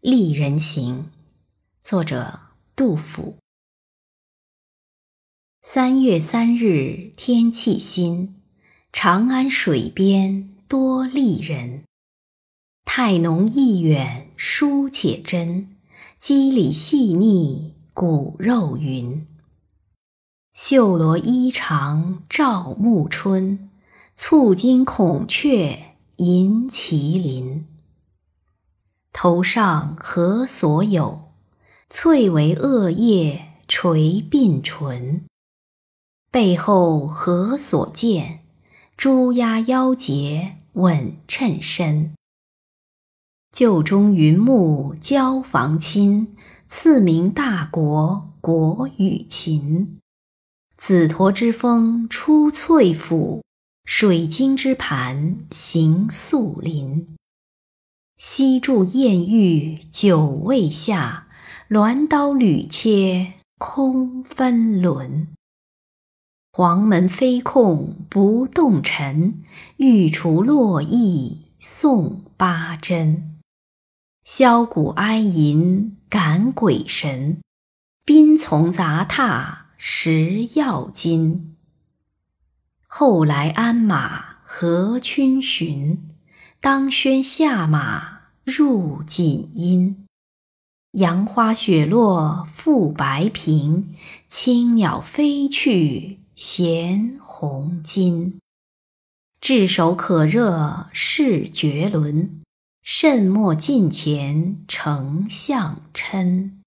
丽人行》，作者杜甫。三月三日天气新，长安水边多丽人。态浓意远书且真，肌理细腻骨肉匀。绣罗衣裳照暮春，簇金孔雀银麒麟。头上何所有？翠微萼叶垂鬓唇。背后何所见？朱鸦腰结稳衬身。旧中云木交房亲，赐名大国国与秦。紫驼之峰出翠府，水晶之盘行素林。西柱燕玉久未下，鸾刀屡切空分轮。黄门飞控不动尘，玉厨落意送八珍。箫鼓哀吟感鬼神，宾从杂沓食药金。后来鞍马何逡巡，当轩下马入锦阴。杨花雪落覆白苹，青鸟飞去。衔红巾，炙手可热是绝伦，慎莫近前丞相嗔。